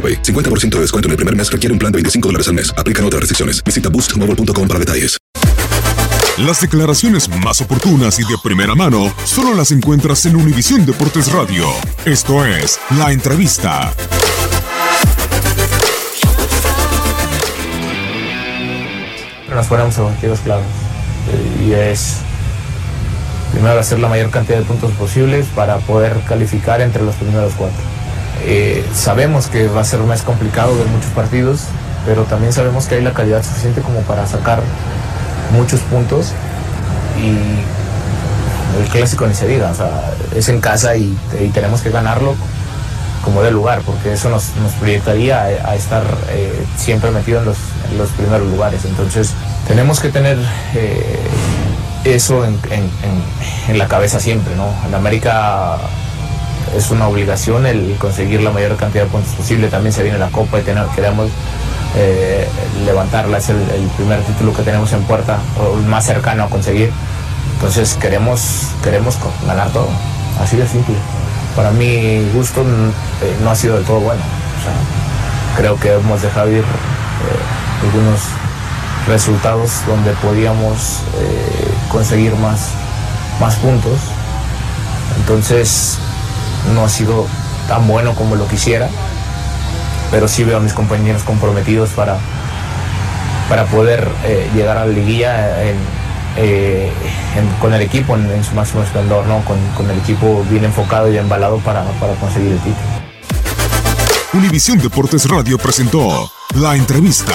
50% de descuento en el primer mes requiere un plan de 25 dólares al mes. Aplican otras restricciones. Visita boostmobile.com para detalles. Las declaraciones más oportunas y de primera mano solo las encuentras en Univisión Deportes Radio. Esto es La Entrevista. Nos ponemos objetivos claros eh, y es primero hacer la mayor cantidad de puntos posibles para poder calificar entre los primeros cuatro. Eh, sabemos que va a ser mes complicado de muchos partidos, pero también sabemos que hay la calidad suficiente como para sacar muchos puntos y el clásico ni se diga, o sea, es en casa y, tenemos que ganarlo como de lugar, porque eso nos, proyectaría a, estar eh, siempre metido en los, primeros lugares. Entonces, tenemos que tener eh, eso en, en, la cabeza siempre, ¿no? En América es una obligación el conseguir la mayor cantidad de puntos posible. También se viene la Copa y queremos eh, levantarla. Es el, primer título que tenemos en puerta, o el más cercano a conseguir. Entonces queremos, queremos ganar todo. Así de simple. Para mi gusto eh, no ha sido del todo bueno. creo que hemos dejado ir eh, algunos resultados donde podíamos conseguir más, más puntos. Entonces no ha sido tan bueno como lo quisiera, pero sí veo a mis compañeros comprometidos para, para poder eh, llegar a la liguilla eh, con el equipo en, su máximo esplendor, ¿no? con, el equipo bien enfocado y embalado para, para conseguir el título. Univisión Deportes Radio presentó la entrevista.